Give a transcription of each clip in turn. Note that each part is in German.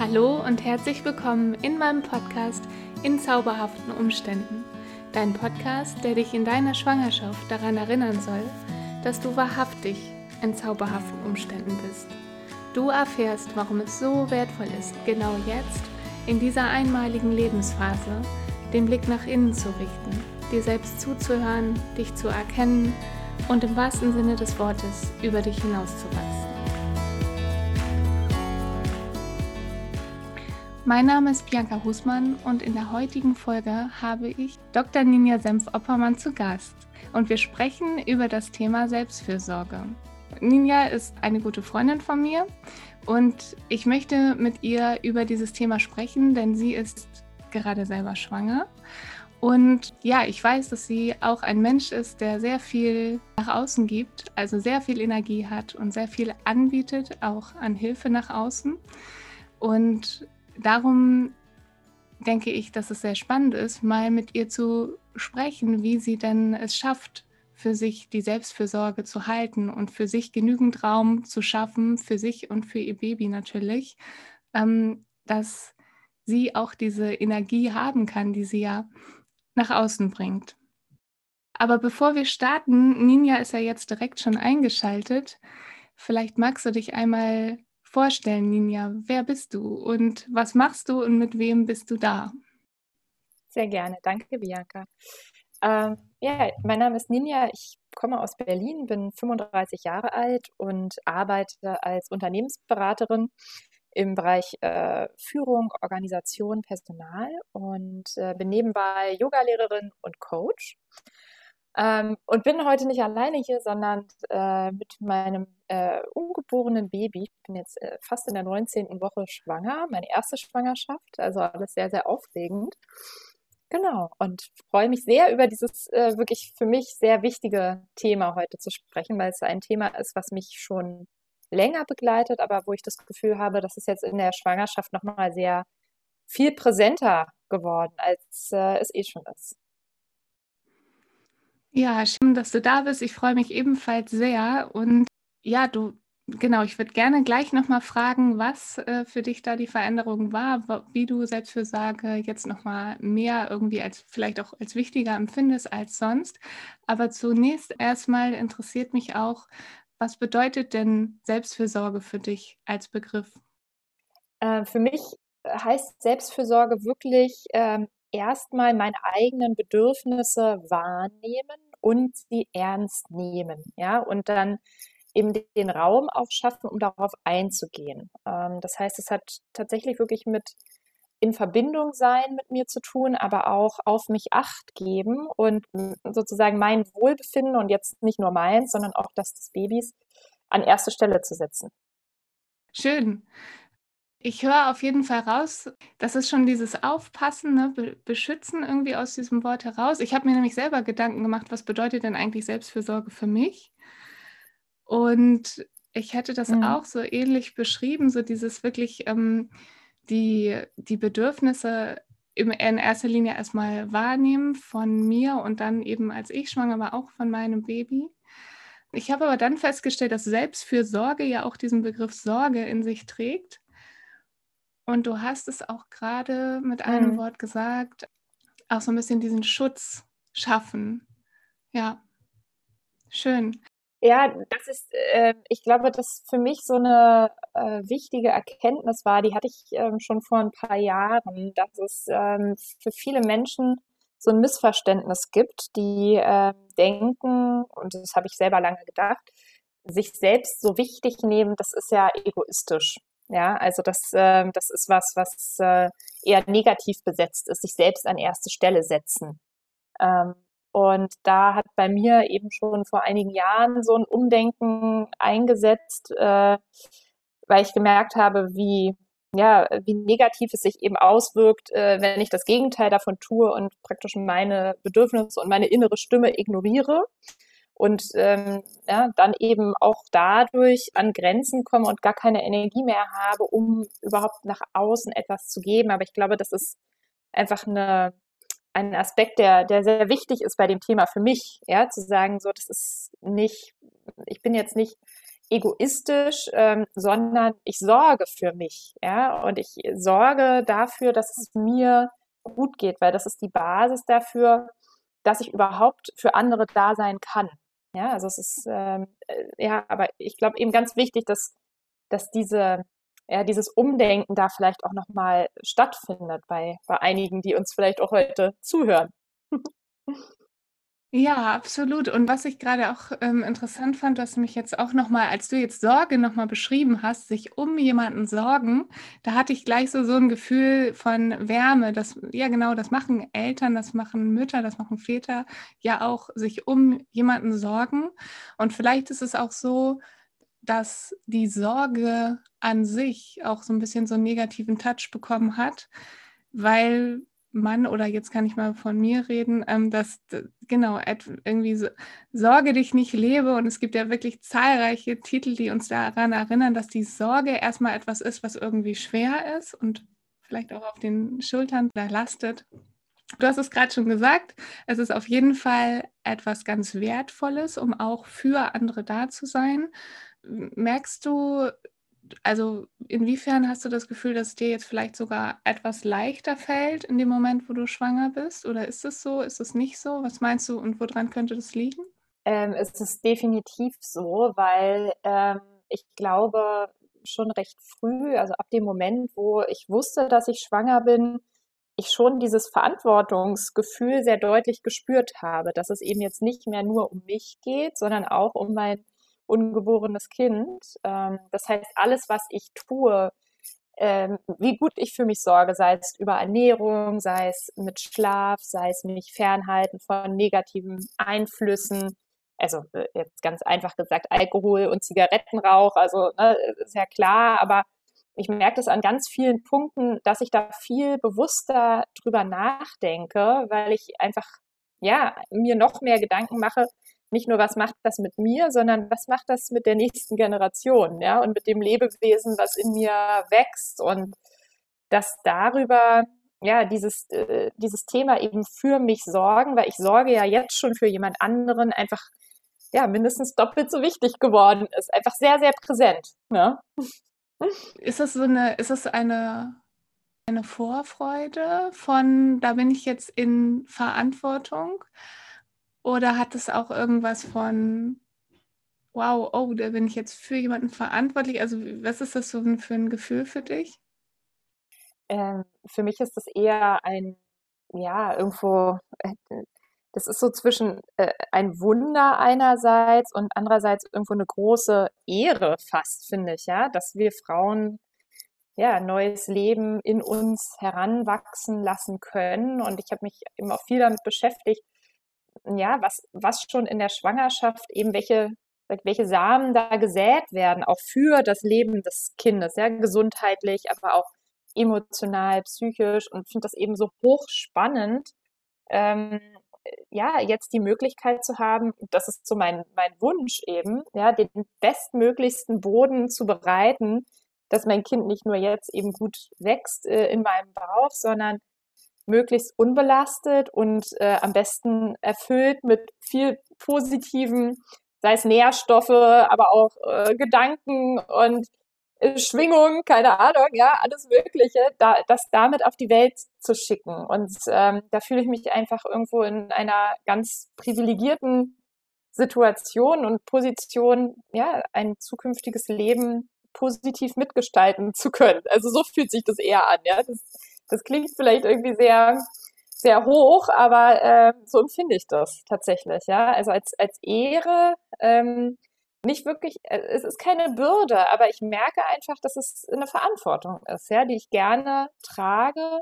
Hallo und herzlich willkommen in meinem Podcast In zauberhaften Umständen. Dein Podcast, der dich in deiner Schwangerschaft daran erinnern soll, dass du wahrhaftig in zauberhaften Umständen bist. Du erfährst, warum es so wertvoll ist, genau jetzt, in dieser einmaligen Lebensphase, den Blick nach innen zu richten, dir selbst zuzuhören, dich zu erkennen und im wahrsten Sinne des Wortes über dich hinauszuwachsen. Mein Name ist Bianca Husmann und in der heutigen Folge habe ich Dr. Ninja Senf-Oppermann zu Gast und wir sprechen über das Thema Selbstfürsorge. Ninja ist eine gute Freundin von mir und ich möchte mit ihr über dieses Thema sprechen, denn sie ist gerade selber schwanger. Und ja, ich weiß, dass sie auch ein Mensch ist, der sehr viel nach außen gibt, also sehr viel Energie hat und sehr viel anbietet, auch an Hilfe nach außen. Und darum denke ich, dass es sehr spannend ist, mal mit ihr zu sprechen, wie sie denn es schafft, für sich die Selbstfürsorge zu halten und für sich genügend Raum zu schaffen, für sich und für ihr Baby natürlich, ähm, dass sie auch diese Energie haben kann, die sie ja nach außen bringt. Aber bevor wir starten, Ninja ist ja jetzt direkt schon eingeschaltet. Vielleicht magst du dich einmal vorstellen, Ninja. Wer bist du und was machst du und mit wem bist du da? Sehr gerne. Danke, Bianca. Ähm, ja, mein Name ist Ninja. Ich komme aus Berlin, bin 35 Jahre alt und arbeite als Unternehmensberaterin im Bereich äh, Führung, Organisation, Personal und äh, bin nebenbei Yogalehrerin und Coach. Ähm, und bin heute nicht alleine hier, sondern äh, mit meinem äh, ungeborenen Baby. Ich bin jetzt äh, fast in der 19. Woche schwanger, meine erste Schwangerschaft, also alles sehr, sehr aufregend. Genau, und freue mich sehr über dieses äh, wirklich für mich sehr wichtige Thema heute zu sprechen, weil es ein Thema ist, was mich schon länger begleitet, aber wo ich das Gefühl habe, dass es jetzt in der Schwangerschaft nochmal sehr viel präsenter geworden, als äh, es eh schon ist. Ja, schön, dass du da bist. Ich freue mich ebenfalls sehr. Und ja, du, genau, ich würde gerne gleich nochmal fragen, was äh, für dich da die Veränderung war, wie du Selbstfürsorge jetzt nochmal mehr irgendwie als vielleicht auch als wichtiger empfindest als sonst. Aber zunächst erstmal interessiert mich auch, was bedeutet denn Selbstfürsorge für dich als Begriff? Äh, für mich heißt Selbstfürsorge wirklich ähm, erstmal meine eigenen Bedürfnisse wahrnehmen und sie ernst nehmen, ja, und dann eben den Raum auch schaffen, um darauf einzugehen. Ähm, das heißt, es hat tatsächlich wirklich mit in Verbindung sein mit mir zu tun, aber auch auf mich acht geben und sozusagen mein Wohlbefinden und jetzt nicht nur meins, sondern auch das des Babys an erste Stelle zu setzen. Schön. Ich höre auf jeden Fall raus, das ist schon dieses Aufpassen, ne, be beschützen irgendwie aus diesem Wort heraus. Ich habe mir nämlich selber Gedanken gemacht, was bedeutet denn eigentlich Selbstfürsorge für mich? Und ich hätte das mhm. auch so ähnlich beschrieben, so dieses wirklich ähm, die, die Bedürfnisse in erster Linie erstmal wahrnehmen von mir und dann eben als ich schwanger war, auch von meinem Baby. Ich habe aber dann festgestellt, dass Selbstfürsorge ja auch diesen Begriff Sorge in sich trägt. Und du hast es auch gerade mit einem mhm. Wort gesagt, auch so ein bisschen diesen Schutz schaffen. Ja, schön. Ja, das ist, äh, ich glaube, dass für mich so eine äh, wichtige Erkenntnis war, die hatte ich ähm, schon vor ein paar Jahren, dass es ähm, für viele Menschen so ein Missverständnis gibt, die äh, denken, und das habe ich selber lange gedacht, sich selbst so wichtig nehmen, das ist ja egoistisch. Ja, also das, äh, das ist was, was äh, eher negativ besetzt ist, sich selbst an erste Stelle setzen. Ähm, und da hat bei mir eben schon vor einigen Jahren so ein Umdenken eingesetzt, äh, weil ich gemerkt habe, wie ja, wie negativ es sich eben auswirkt, äh, wenn ich das Gegenteil davon tue und praktisch meine Bedürfnisse und meine innere Stimme ignoriere und ähm, ja, dann eben auch dadurch an Grenzen komme und gar keine Energie mehr habe, um überhaupt nach außen etwas zu geben. Aber ich glaube, das ist einfach eine, ein Aspekt, der, der sehr wichtig ist bei dem Thema für mich, ja, zu sagen, so, das ist nicht, ich bin jetzt nicht egoistisch, ähm, sondern ich sorge für mich, ja, und ich sorge dafür, dass es mir gut geht, weil das ist die Basis dafür, dass ich überhaupt für andere da sein kann. Ja, also es ist ähm, äh, ja, aber ich glaube eben ganz wichtig, dass dass diese ja, dieses Umdenken da vielleicht auch nochmal stattfindet bei, bei einigen, die uns vielleicht auch heute zuhören. Ja, absolut. Und was ich gerade auch ähm, interessant fand, was mich jetzt auch nochmal, als du jetzt Sorge nochmal beschrieben hast, sich um jemanden sorgen, da hatte ich gleich so, so ein Gefühl von Wärme. Das, ja, genau, das machen Eltern, das machen Mütter, das machen Väter ja auch, sich um jemanden sorgen. Und vielleicht ist es auch so, dass die Sorge an sich auch so ein bisschen so einen negativen Touch bekommen hat, weil man, oder jetzt kann ich mal von mir reden, ähm, dass genau irgendwie so, Sorge dich nicht lebe und es gibt ja wirklich zahlreiche Titel, die uns daran erinnern, dass die Sorge erstmal etwas ist, was irgendwie schwer ist und vielleicht auch auf den Schultern lastet. Du hast es gerade schon gesagt, es ist auf jeden Fall etwas ganz Wertvolles, um auch für andere da zu sein. Merkst du, also inwiefern hast du das Gefühl, dass es dir jetzt vielleicht sogar etwas leichter fällt in dem Moment, wo du schwanger bist? Oder ist es so? Ist es nicht so? Was meinst du und woran könnte das liegen? Ähm, es ist definitiv so, weil ähm, ich glaube schon recht früh, also ab dem Moment, wo ich wusste, dass ich schwanger bin, ich schon dieses Verantwortungsgefühl sehr deutlich gespürt habe, dass es eben jetzt nicht mehr nur um mich geht, sondern auch um mein ungeborenes Kind. Ähm, das heißt, alles, was ich tue, ähm, wie gut ich für mich sorge, sei es über Ernährung, sei es mit Schlaf, sei es mich fernhalten von negativen Einflüssen, also äh, jetzt ganz einfach gesagt Alkohol und Zigarettenrauch, also ne, ist ja klar, aber ich merke das an ganz vielen Punkten, dass ich da viel bewusster drüber nachdenke, weil ich einfach ja mir noch mehr Gedanken mache, nicht nur, was macht das mit mir, sondern was macht das mit der nächsten Generation, ja, und mit dem Lebewesen, was in mir wächst und dass darüber, ja, dieses, äh, dieses Thema eben für mich sorgen, weil ich sorge ja jetzt schon für jemand anderen, einfach, ja, mindestens doppelt so wichtig geworden ist, einfach sehr, sehr präsent, ne? Ist das so eine, ist das eine, eine Vorfreude von, da bin ich jetzt in Verantwortung? Oder hat es auch irgendwas von, wow, oh, da bin ich jetzt für jemanden verantwortlich? Also was ist das so für ein Gefühl für dich? Ähm, für mich ist das eher ein, ja, irgendwo, äh, das ist so zwischen äh, ein Wunder einerseits und andererseits irgendwo eine große Ehre fast, finde ich, ja, dass wir Frauen ja, neues Leben in uns heranwachsen lassen können. Und ich habe mich eben auch viel damit beschäftigt, ja, was, was schon in der Schwangerschaft eben welche, welche Samen da gesät werden, auch für das Leben des Kindes, ja, gesundheitlich, aber auch emotional, psychisch und finde das eben so hochspannend, ähm, ja, jetzt die Möglichkeit zu haben, das ist so mein, mein Wunsch eben, ja, den bestmöglichsten Boden zu bereiten, dass mein Kind nicht nur jetzt eben gut wächst äh, in meinem Bauch, sondern möglichst unbelastet und äh, am besten erfüllt mit viel positiven, sei es Nährstoffe, aber auch äh, Gedanken und äh, Schwingung, keine Ahnung, ja, alles Mögliche, da, das damit auf die Welt zu schicken. Und ähm, da fühle ich mich einfach irgendwo in einer ganz privilegierten Situation und Position, ja, ein zukünftiges Leben positiv mitgestalten zu können. Also so fühlt sich das eher an, ja. Das, das klingt vielleicht irgendwie sehr, sehr hoch, aber äh, so empfinde ich das tatsächlich, ja. Also als, als Ehre, ähm, nicht wirklich, äh, es ist keine Bürde, aber ich merke einfach, dass es eine Verantwortung ist, ja, die ich gerne trage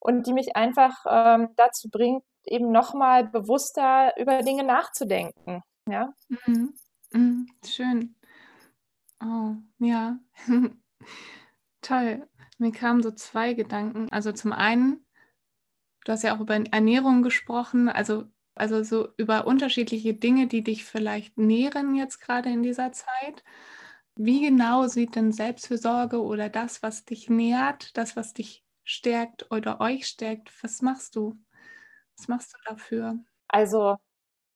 und die mich einfach ähm, dazu bringt, eben nochmal bewusster über Dinge nachzudenken, ja. Mhm. Mhm. Schön. Oh, ja. Toll. Mir kamen so zwei Gedanken. Also zum einen, du hast ja auch über Ernährung gesprochen, also, also so über unterschiedliche Dinge, die dich vielleicht nähren jetzt gerade in dieser Zeit. Wie genau sieht denn Selbstfürsorge oder das, was dich nährt, das, was dich stärkt oder euch stärkt, was machst du? Was machst du dafür? Also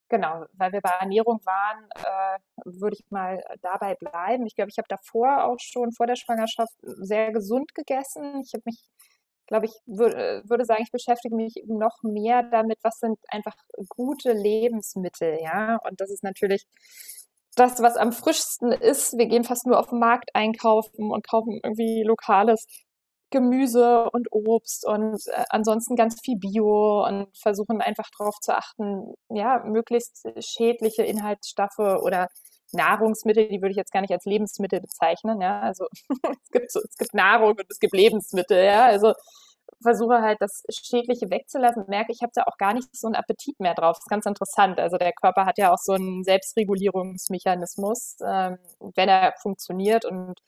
genau, weil wir bei Ernährung waren, äh, würde ich mal dabei bleiben. Ich glaube, ich habe davor auch schon vor der Schwangerschaft sehr gesund gegessen. Ich habe mich, glaube ich, würd, würde sagen, ich beschäftige mich noch mehr damit, was sind einfach gute Lebensmittel, ja. Und das ist natürlich das, was am frischsten ist. Wir gehen fast nur auf den Markt einkaufen und kaufen irgendwie lokales Gemüse und Obst und äh, ansonsten ganz viel Bio und versuchen einfach darauf zu achten, ja, möglichst schädliche Inhaltsstoffe oder Nahrungsmittel, die würde ich jetzt gar nicht als Lebensmittel bezeichnen, ja, also es gibt es gibt Nahrung und es gibt Lebensmittel, ja, also versuche halt das Schädliche wegzulassen, merke, ich habe da auch gar nicht so einen Appetit mehr drauf. Das ist ganz interessant. Also der Körper hat ja auch so einen Selbstregulierungsmechanismus, ähm, wenn er funktioniert und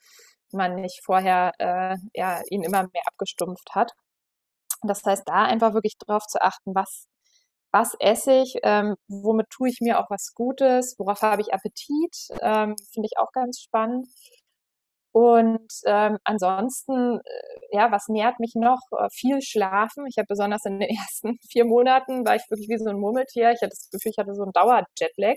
man nicht vorher äh, ja, ihn immer mehr abgestumpft hat. Das heißt, da einfach wirklich drauf zu achten, was, was esse ich, ähm, womit tue ich mir auch was Gutes, worauf habe ich Appetit, ähm, finde ich auch ganz spannend. Und ähm, ansonsten, äh, ja, was nährt mich noch? Äh, viel schlafen. Ich habe besonders in den ersten vier Monaten, war ich wirklich wie so ein Murmeltier. Ich hatte das Gefühl, ich hatte so einen Dauer-Jetlag.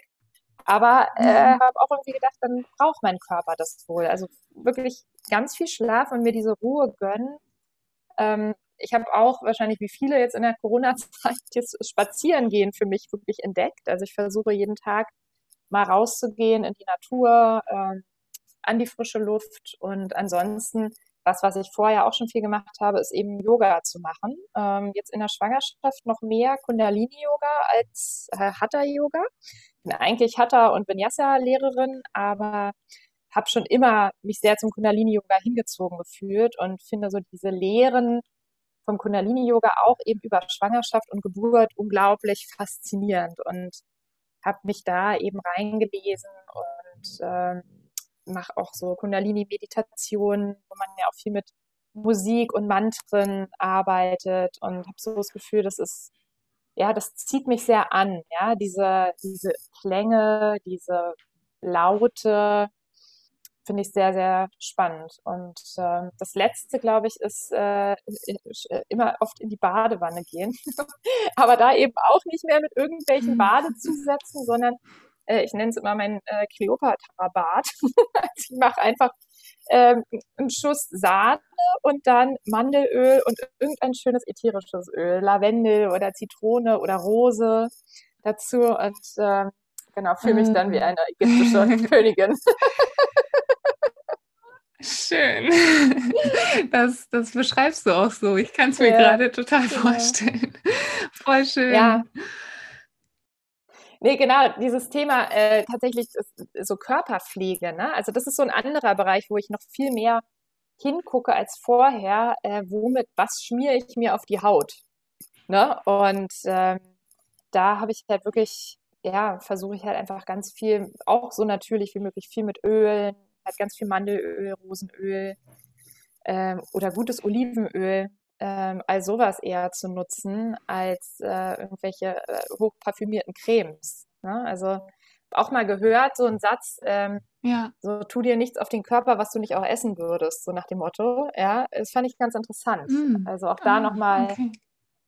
Aber äh, habe auch irgendwie gedacht, dann braucht mein Körper das wohl. Also wirklich ganz viel Schlaf und mir diese Ruhe gönnen. Ähm, ich habe auch wahrscheinlich wie viele jetzt in der Corona-Zeit jetzt spazieren gehen für mich wirklich entdeckt. Also ich versuche jeden Tag mal rauszugehen in die Natur, äh, an die frische Luft und ansonsten was, was ich vorher auch schon viel gemacht habe, ist eben Yoga zu machen. Ähm, jetzt in der Schwangerschaft noch mehr Kundalini-Yoga als äh, Hatha-Yoga. Bin eigentlich Hatha- und Vinyasa-Lehrerin, aber habe schon immer mich sehr zum Kundalini-Yoga hingezogen gefühlt und finde so diese Lehren vom Kundalini-Yoga auch eben über Schwangerschaft und Geburt unglaublich faszinierend und habe mich da eben reingelesen und äh, mache auch so Kundalini-Meditationen, wo man ja auch viel mit Musik und Mantren arbeitet und habe so das Gefühl, das ist, ja, das zieht mich sehr an, ja, diese, diese Klänge, diese Laute, finde ich sehr, sehr spannend. Und äh, das Letzte, glaube ich, ist äh, immer oft in die Badewanne gehen. Aber da eben auch nicht mehr mit irgendwelchen mhm. Badezusätzen, sondern äh, ich nenne es immer mein äh, Kleopatra-Bad. also ich mache einfach ähm, einen Schuss Sahne und dann Mandelöl und irgendein schönes ätherisches Öl, Lavendel oder Zitrone oder Rose dazu und äh, genau, fühle mich dann wie mm. eine ägyptische Königin. Schön. Das, das beschreibst du auch so. Ich kann es mir ja, gerade total genau. vorstellen. Voll schön. Ja. Nee, genau, dieses Thema äh, tatsächlich so Körperpflege, ne? Also das ist so ein anderer Bereich, wo ich noch viel mehr hingucke als vorher, äh, womit, was schmiere ich mir auf die Haut? Ne? Und ähm, da habe ich halt wirklich, ja, versuche ich halt einfach ganz viel, auch so natürlich wie möglich, viel mit Ölen, halt ganz viel Mandelöl, Rosenöl ähm, oder gutes Olivenöl ähm, all sowas eher zu nutzen als äh, irgendwelche äh, hochparfümierten Cremes. Ne? Also auch mal gehört, so ein Satz, ähm, ja. so tu dir nichts auf den Körper, was du nicht auch essen würdest, so nach dem Motto. Ja, das fand ich ganz interessant. Mm. Also auch da ah, nochmal okay.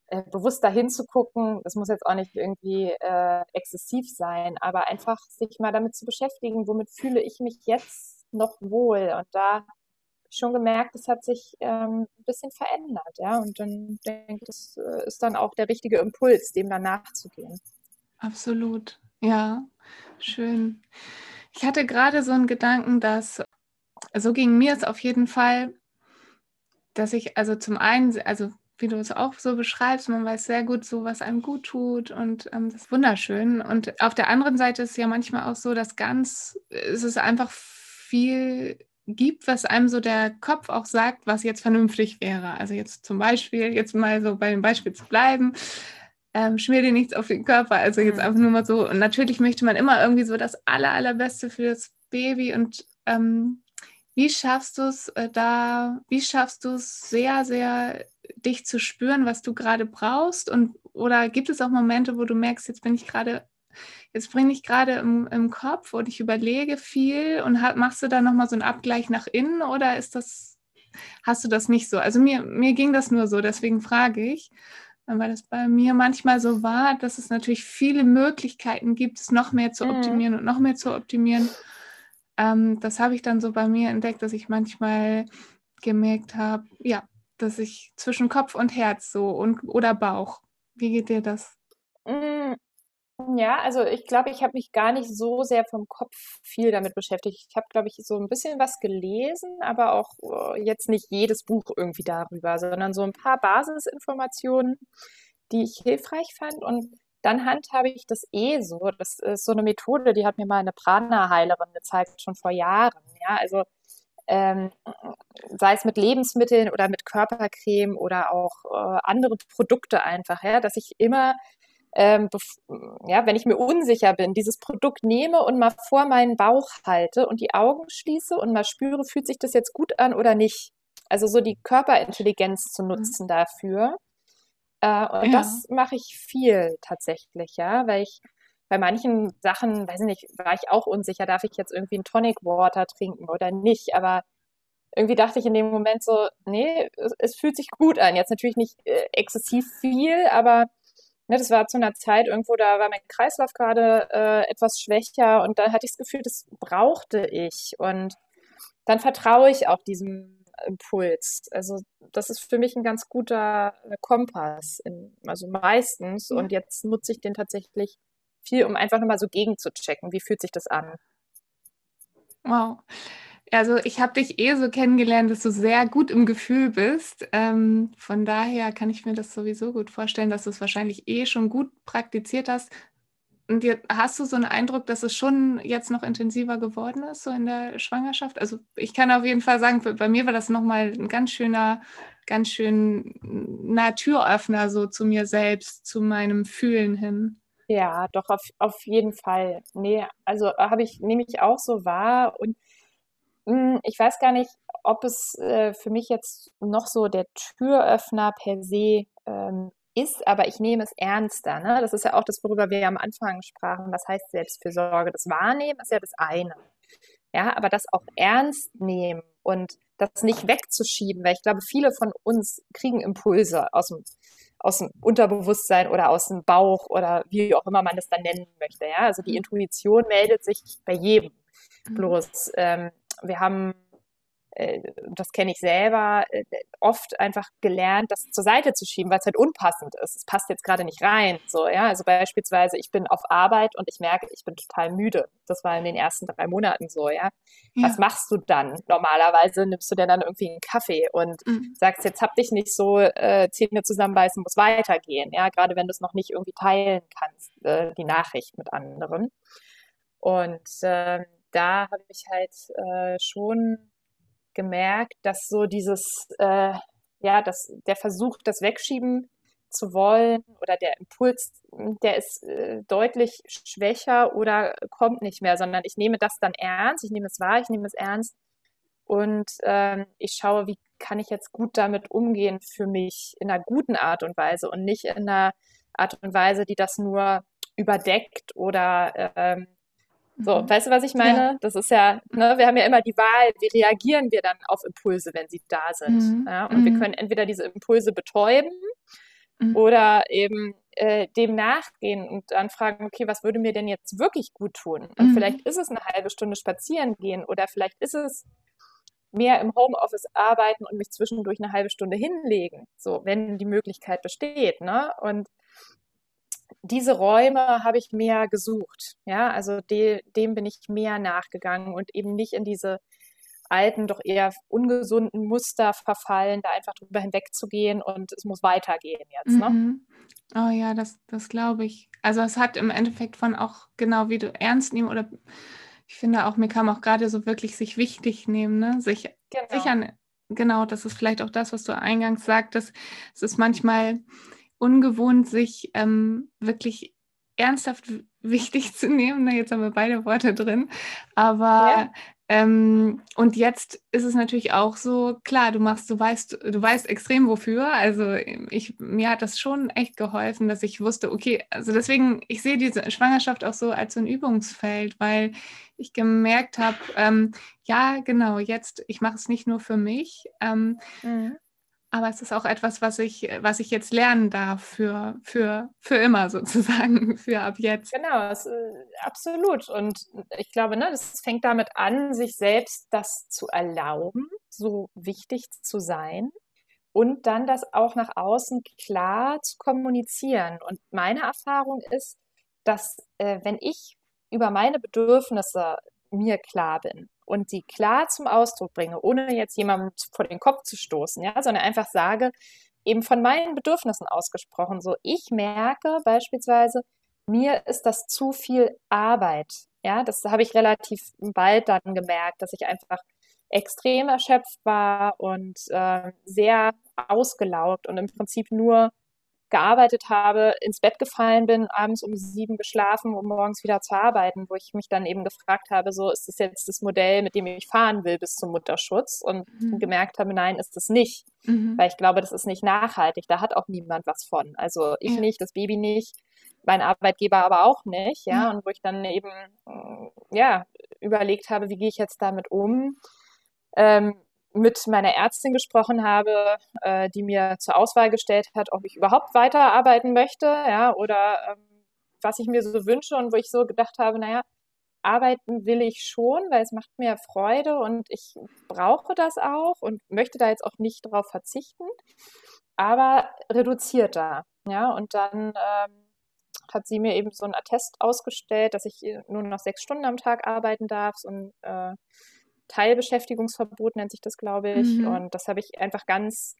äh, bewusst dahin zu gucken, das muss jetzt auch nicht irgendwie äh, exzessiv sein, aber einfach sich mal damit zu beschäftigen, womit fühle ich mich jetzt noch wohl und da schon gemerkt, es hat sich ähm, ein bisschen verändert, ja. Und dann denke ich, das äh, ist dann auch der richtige Impuls, dem dann nachzugehen. Absolut, ja, schön. Ich hatte gerade so einen Gedanken, dass so ging mir es auf jeden Fall, dass ich also zum einen, also wie du es auch so beschreibst, man weiß sehr gut so, was einem gut tut und ähm, das ist wunderschön. Und auf der anderen Seite ist es ja manchmal auch so, dass ganz, es ist einfach viel gibt, was einem so der Kopf auch sagt, was jetzt vernünftig wäre. Also jetzt zum Beispiel, jetzt mal so bei dem Beispiel zu bleiben, ähm, schmier dir nichts auf den Körper. Also jetzt mhm. einfach nur mal so. Und natürlich möchte man immer irgendwie so das aller, allerbeste für das Baby. Und ähm, wie schaffst du es äh, da, wie schaffst du es sehr, sehr dich zu spüren, was du gerade brauchst? Und oder gibt es auch Momente, wo du merkst, jetzt bin ich gerade jetzt bringe ich gerade im, im, Kopf und ich überlege viel und hat, machst du da nochmal so einen Abgleich nach innen oder ist das, hast du das nicht so? Also mir, mir ging das nur so, deswegen frage ich. weil es bei mir manchmal so war, dass es natürlich viele Möglichkeiten gibt, es noch mehr zu mhm. optimieren mhm. und noch mehr zu optimieren. Ähm, das habe ich dann so bei mir entdeckt, dass ich manchmal gemerkt habe, ja, dass ich zwischen Kopf und Herz so und oder Bauch. Wie geht dir das? Mm, ja, also ich glaube, ich habe mich gar nicht so sehr vom Kopf viel damit beschäftigt. Ich habe, glaube ich, so ein bisschen was gelesen, aber auch äh, jetzt nicht jedes Buch irgendwie darüber, sondern so ein paar Basisinformationen, die ich hilfreich fand. Und dann handhabe ich das eh so. Das ist so eine Methode, die hat mir mal eine Prana-Heilerin gezeigt, schon vor Jahren. Ja, also ähm, sei es mit Lebensmitteln oder mit Körpercreme oder auch äh, andere Produkte einfach, ja, dass ich immer ähm, ja, wenn ich mir unsicher bin, dieses Produkt nehme und mal vor meinen Bauch halte und die Augen schließe und mal spüre, fühlt sich das jetzt gut an oder nicht. Also so die Körperintelligenz zu mhm. nutzen dafür. Äh, und ja. das mache ich viel tatsächlich, ja, weil ich bei manchen Sachen, weiß ich nicht, war ich auch unsicher, darf ich jetzt irgendwie ein Tonic Water trinken oder nicht, aber irgendwie dachte ich in dem Moment so, nee, es, es fühlt sich gut an. Jetzt natürlich nicht äh, exzessiv viel, aber ne, das war zu einer Zeit irgendwo, da war mein Kreislauf gerade äh, etwas schwächer und da hatte ich das Gefühl, das brauchte ich. Und dann vertraue ich auch diesem Impuls. Also das ist für mich ein ganz guter äh, Kompass, in, also meistens. Ja. Und jetzt nutze ich den tatsächlich viel, um einfach nochmal so gegen zu checken, wie fühlt sich das an. Wow. Also ich habe dich eh so kennengelernt, dass du sehr gut im Gefühl bist. Ähm, von daher kann ich mir das sowieso gut vorstellen, dass du es wahrscheinlich eh schon gut praktiziert hast. Und dir, hast du so einen Eindruck, dass es schon jetzt noch intensiver geworden ist, so in der Schwangerschaft? Also ich kann auf jeden Fall sagen, bei mir war das nochmal ein ganz schöner, ganz schön Türöffner so zu mir selbst, zu meinem Fühlen hin. Ja, doch, auf, auf jeden Fall. Nee, also habe ich, nehme ich auch so wahr und ich weiß gar nicht, ob es äh, für mich jetzt noch so der Türöffner per se ähm, ist, aber ich nehme es ernster. Ne? Das ist ja auch das, worüber wir am Anfang sprachen. Was heißt Selbstfürsorge? Das Wahrnehmen ist ja das eine. Ja, aber das auch ernst nehmen und das nicht wegzuschieben, weil ich glaube, viele von uns kriegen Impulse aus dem, aus dem Unterbewusstsein oder aus dem Bauch oder wie auch immer man das dann nennen möchte. Ja, also die mhm. Intuition meldet sich bei jedem. Mhm. Bloß ähm, wir haben, äh, das kenne ich selber, äh, oft einfach gelernt, das zur Seite zu schieben, weil es halt unpassend ist. Es passt jetzt gerade nicht rein. So, ja, also beispielsweise, ich bin auf Arbeit und ich merke, ich bin total müde. Das war in den ersten drei Monaten so, ja. ja. Was machst du dann? Normalerweise nimmst du dir dann irgendwie einen Kaffee und mhm. sagst, jetzt hab dich nicht so äh, Zähne zusammenbeißen, muss weitergehen. Ja, gerade wenn du es noch nicht irgendwie teilen kannst, äh, die Nachricht mit anderen. Und ähm, da habe ich halt äh, schon gemerkt, dass so dieses, äh, ja, dass der Versuch, das wegschieben zu wollen oder der Impuls, der ist äh, deutlich schwächer oder kommt nicht mehr, sondern ich nehme das dann ernst, ich nehme es wahr, ich nehme es ernst und ähm, ich schaue, wie kann ich jetzt gut damit umgehen für mich in einer guten Art und Weise und nicht in einer Art und Weise, die das nur überdeckt oder ähm, so, mhm. weißt du, was ich meine? Ja. Das ist ja, ne, wir haben ja immer die Wahl, wie reagieren wir dann auf Impulse, wenn sie da sind. Mhm. Ja? Und mhm. wir können entweder diese Impulse betäuben mhm. oder eben äh, dem nachgehen und dann fragen, okay, was würde mir denn jetzt wirklich gut tun? Und mhm. vielleicht ist es eine halbe Stunde spazieren gehen oder vielleicht ist es mehr im Homeoffice arbeiten und mich zwischendurch eine halbe Stunde hinlegen, so, wenn die Möglichkeit besteht, ne? Und diese Räume habe ich mehr gesucht. Ja, also de, dem bin ich mehr nachgegangen und eben nicht in diese alten, doch eher ungesunden Muster verfallen, da einfach drüber hinwegzugehen und es muss weitergehen jetzt. Ne? Mhm. Oh ja, das, das glaube ich. Also es hat im Endeffekt von auch genau wie du ernst nehmen oder ich finde auch, mir kam auch gerade so wirklich sich wichtig nehmen, ne? sich, genau. sich an, genau, das ist vielleicht auch das, was du eingangs sagtest. Es ist manchmal ungewohnt, sich ähm, wirklich ernsthaft wichtig zu nehmen. Jetzt haben wir beide Worte drin. Aber ja. ähm, und jetzt ist es natürlich auch so, klar, du machst, du weißt, du weißt extrem wofür. Also ich, mir hat das schon echt geholfen, dass ich wusste, okay, also deswegen, ich sehe diese Schwangerschaft auch so als so ein Übungsfeld, weil ich gemerkt habe, ähm, ja, genau, jetzt, ich mache es nicht nur für mich. Ähm, mhm aber es ist auch etwas, was ich, was ich jetzt lernen darf für, für, für immer sozusagen, für ab jetzt. Genau, es, äh, absolut. Und ich glaube, ne, das fängt damit an, sich selbst das zu erlauben, so wichtig zu sein und dann das auch nach außen klar zu kommunizieren. Und meine Erfahrung ist, dass äh, wenn ich über meine Bedürfnisse mir klar bin und sie klar zum Ausdruck bringe, ohne jetzt jemandem vor den Kopf zu stoßen, ja, sondern einfach sage, eben von meinen Bedürfnissen ausgesprochen, so ich merke beispielsweise, mir ist das zu viel Arbeit. Ja, das habe ich relativ bald dann gemerkt, dass ich einfach extrem erschöpft war und äh, sehr ausgelaugt und im Prinzip nur gearbeitet habe, ins Bett gefallen bin, abends um sieben geschlafen, um morgens wieder zu arbeiten, wo ich mich dann eben gefragt habe, so ist das jetzt das Modell, mit dem ich fahren will bis zum Mutterschutz und mhm. gemerkt habe, nein, ist es nicht, mhm. weil ich glaube, das ist nicht nachhaltig, da hat auch niemand was von. Also ich ja. nicht, das Baby nicht, mein Arbeitgeber aber auch nicht, ja, mhm. und wo ich dann eben, ja, überlegt habe, wie gehe ich jetzt damit um, ähm, mit meiner Ärztin gesprochen habe, äh, die mir zur Auswahl gestellt hat, ob ich überhaupt weiterarbeiten möchte, ja, oder ähm, was ich mir so wünsche und wo ich so gedacht habe, naja, arbeiten will ich schon, weil es macht mir Freude und ich brauche das auch und möchte da jetzt auch nicht drauf verzichten, aber reduzierter, ja, und dann ähm, hat sie mir eben so einen Attest ausgestellt, dass ich nur noch sechs Stunden am Tag arbeiten darf und äh, Teilbeschäftigungsverbot nennt sich das, glaube ich. Mhm. Und das habe ich einfach ganz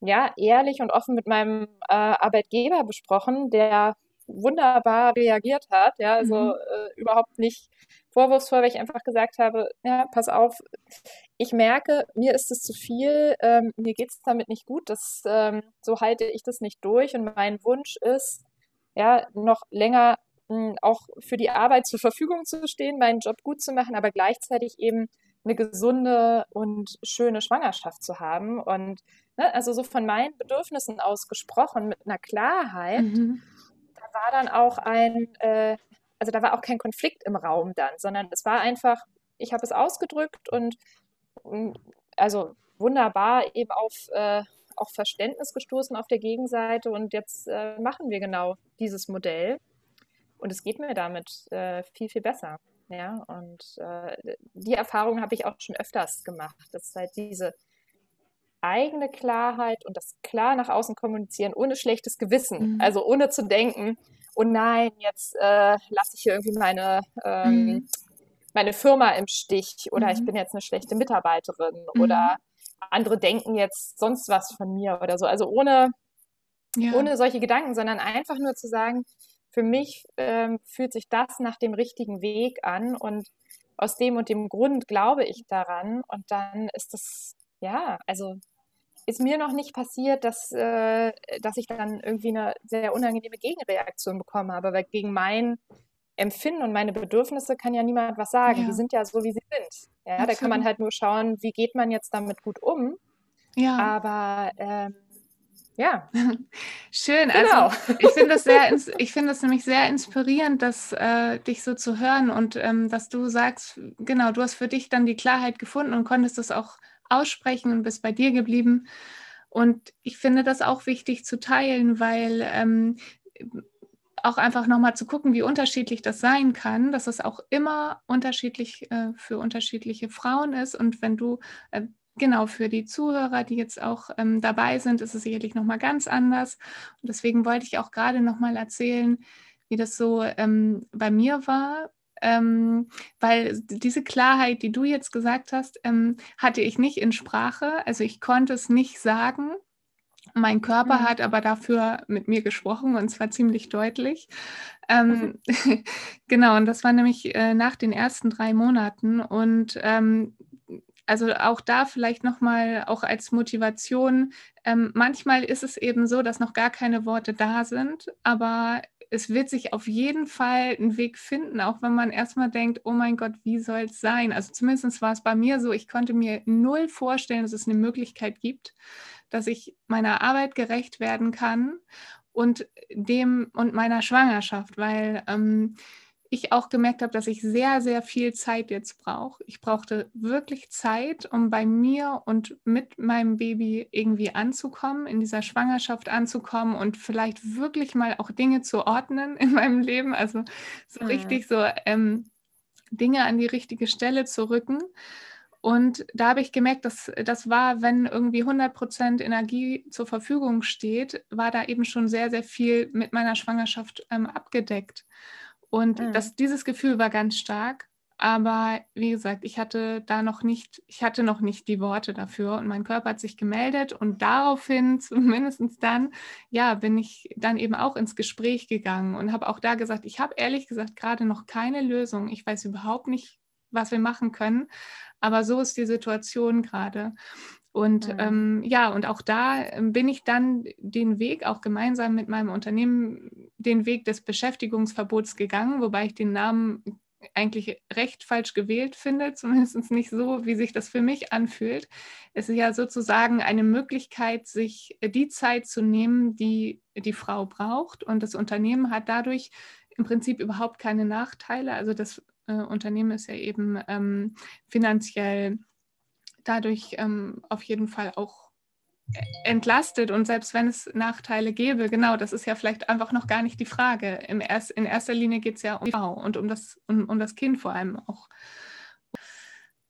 ja, ehrlich und offen mit meinem äh, Arbeitgeber besprochen, der wunderbar reagiert hat. Ja, also mhm. äh, überhaupt nicht vorwurfsvoll, weil ich einfach gesagt habe, ja, pass auf, ich merke, mir ist es zu viel, ähm, mir geht es damit nicht gut, das, ähm, so halte ich das nicht durch und mein Wunsch ist, ja, noch länger auch für die Arbeit zur Verfügung zu stehen, meinen Job gut zu machen, aber gleichzeitig eben eine gesunde und schöne Schwangerschaft zu haben. Und ne, also so von meinen Bedürfnissen aus gesprochen, mit einer Klarheit, mhm. da war dann auch ein, äh, also da war auch kein Konflikt im Raum dann, sondern es war einfach, ich habe es ausgedrückt und also wunderbar eben auf äh, auch Verständnis gestoßen auf der Gegenseite und jetzt äh, machen wir genau dieses Modell. Und es geht mir damit äh, viel, viel besser. Ja, und äh, die Erfahrung habe ich auch schon öfters gemacht, dass halt diese eigene Klarheit und das klar nach außen kommunizieren ohne schlechtes Gewissen, mhm. also ohne zu denken, oh nein, jetzt äh, lasse ich hier irgendwie meine, ähm, mhm. meine Firma im Stich oder mhm. ich bin jetzt eine schlechte Mitarbeiterin oder mhm. andere denken jetzt sonst was von mir oder so. Also ohne, ja. ohne solche Gedanken, sondern einfach nur zu sagen, für mich ähm, fühlt sich das nach dem richtigen Weg an und aus dem und dem Grund glaube ich daran und dann ist das, ja, also ist mir noch nicht passiert, dass, äh, dass ich dann irgendwie eine sehr unangenehme Gegenreaktion bekommen habe, weil gegen mein Empfinden und meine Bedürfnisse kann ja niemand was sagen. Ja. Die sind ja so, wie sie sind. Ja, da kann man halt nur schauen, wie geht man jetzt damit gut um. Ja. Aber ähm, ja. Schön. Also genau. Also ich finde das sehr, ich finde das nämlich sehr inspirierend, dass äh, dich so zu hören und ähm, dass du sagst, genau, du hast für dich dann die Klarheit gefunden und konntest das auch aussprechen und bist bei dir geblieben. Und ich finde das auch wichtig zu teilen, weil ähm, auch einfach nochmal zu gucken, wie unterschiedlich das sein kann, dass es auch immer unterschiedlich äh, für unterschiedliche Frauen ist. Und wenn du äh, genau, für die Zuhörer, die jetzt auch ähm, dabei sind, ist es sicherlich nochmal ganz anders. Und deswegen wollte ich auch gerade nochmal erzählen, wie das so ähm, bei mir war. Ähm, weil diese Klarheit, die du jetzt gesagt hast, ähm, hatte ich nicht in Sprache. Also ich konnte es nicht sagen. Mein Körper mhm. hat aber dafür mit mir gesprochen und zwar ziemlich deutlich. Ähm, mhm. genau, und das war nämlich äh, nach den ersten drei Monaten. Und ähm, also auch da vielleicht nochmal auch als Motivation. Ähm, manchmal ist es eben so, dass noch gar keine Worte da sind, aber es wird sich auf jeden Fall einen Weg finden, auch wenn man erstmal denkt, oh mein Gott, wie soll es sein? Also zumindest war es bei mir so, ich konnte mir null vorstellen, dass es eine Möglichkeit gibt, dass ich meiner Arbeit gerecht werden kann und dem und meiner Schwangerschaft, weil ähm, ich auch gemerkt habe, dass ich sehr, sehr viel Zeit jetzt brauche. Ich brauchte wirklich Zeit, um bei mir und mit meinem Baby irgendwie anzukommen, in dieser Schwangerschaft anzukommen und vielleicht wirklich mal auch Dinge zu ordnen in meinem Leben. Also so mhm. richtig so ähm, Dinge an die richtige Stelle zu rücken. Und da habe ich gemerkt, dass das war, wenn irgendwie 100 Prozent Energie zur Verfügung steht, war da eben schon sehr, sehr viel mit meiner Schwangerschaft ähm, abgedeckt. Und mhm. das, dieses Gefühl war ganz stark. Aber wie gesagt, ich hatte da noch nicht, ich hatte noch nicht die Worte dafür und mein Körper hat sich gemeldet und daraufhin, zumindest dann, ja, bin ich dann eben auch ins Gespräch gegangen und habe auch da gesagt, ich habe ehrlich gesagt gerade noch keine Lösung. Ich weiß überhaupt nicht, was wir machen können, aber so ist die Situation gerade. Und mhm. ähm, ja, und auch da ähm, bin ich dann den Weg auch gemeinsam mit meinem Unternehmen, den Weg des Beschäftigungsverbots gegangen, wobei ich den Namen eigentlich recht falsch gewählt finde, zumindest nicht so, wie sich das für mich anfühlt. Es ist ja sozusagen eine Möglichkeit, sich die Zeit zu nehmen, die die Frau braucht. Und das Unternehmen hat dadurch im Prinzip überhaupt keine Nachteile. Also das äh, Unternehmen ist ja eben ähm, finanziell dadurch ähm, auf jeden Fall auch entlastet und selbst wenn es Nachteile gäbe, genau, das ist ja vielleicht einfach noch gar nicht die Frage. Im erst, in erster Linie geht es ja um die Frau und um das, um, um das Kind vor allem auch.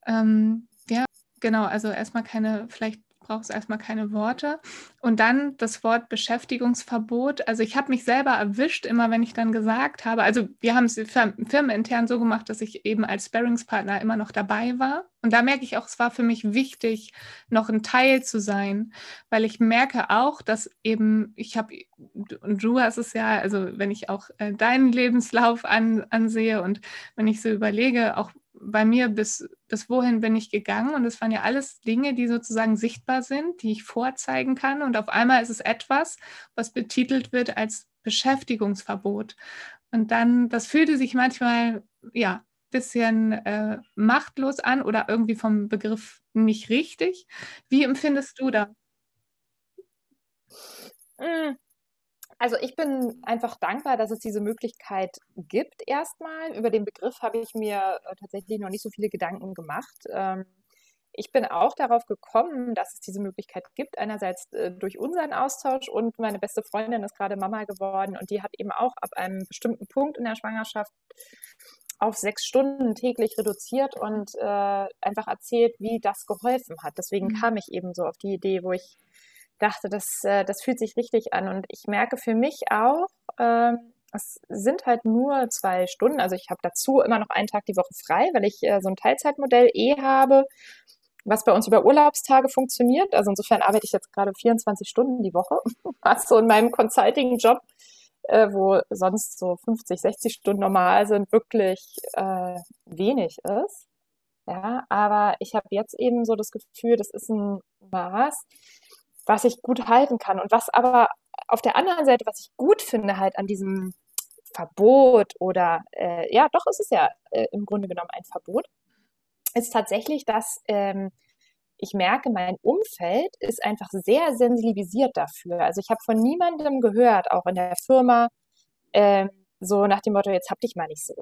Ähm, ja, genau, also erstmal keine, vielleicht braucht es erstmal keine Worte. Und dann das Wort Beschäftigungsverbot. Also ich habe mich selber erwischt, immer wenn ich dann gesagt habe, also wir haben es firmenintern so gemacht, dass ich eben als Sparringspartner immer noch dabei war. Und da merke ich auch, es war für mich wichtig, noch ein Teil zu sein, weil ich merke auch, dass eben, ich habe, und du hast es ja, also wenn ich auch äh, deinen Lebenslauf an, ansehe und wenn ich so überlege, auch bei mir, bis, bis wohin bin ich gegangen. Und es waren ja alles Dinge, die sozusagen sichtbar sind, die ich vorzeigen kann. Und auf einmal ist es etwas, was betitelt wird als Beschäftigungsverbot. Und dann, das fühlte sich manchmal, ja, bisschen äh, machtlos an oder irgendwie vom Begriff nicht richtig. Wie empfindest du da? Also ich bin einfach dankbar, dass es diese Möglichkeit gibt erstmal. Über den Begriff habe ich mir äh, tatsächlich noch nicht so viele Gedanken gemacht. Ähm, ich bin auch darauf gekommen, dass es diese Möglichkeit gibt. Einerseits äh, durch unseren Austausch und meine beste Freundin ist gerade Mama geworden und die hat eben auch ab einem bestimmten Punkt in der Schwangerschaft auf sechs Stunden täglich reduziert und äh, einfach erzählt, wie das geholfen hat. Deswegen mhm. kam ich eben so auf die Idee, wo ich dachte, das, äh, das fühlt sich richtig an. Und ich merke für mich auch, äh, es sind halt nur zwei Stunden. Also ich habe dazu immer noch einen Tag die Woche frei, weil ich äh, so ein Teilzeitmodell eh habe, was bei uns über Urlaubstage funktioniert. Also insofern arbeite ich jetzt gerade 24 Stunden die Woche, was so in meinem Consulting-Job, äh, wo sonst so 50, 60 Stunden normal sind, wirklich wenig ist. Ja, aber ich habe jetzt eben so das Gefühl, das ist ein Maß, was ich gut halten kann. Und was aber auf der anderen Seite, was ich gut finde halt an diesem Verbot oder äh, ja, doch ist es ja äh, im Grunde genommen ein Verbot, ist tatsächlich, dass ähm, ich merke, mein Umfeld ist einfach sehr sensibilisiert dafür. Also ich habe von niemandem gehört, auch in der Firma, äh, so nach dem Motto, jetzt hab dich mal nicht so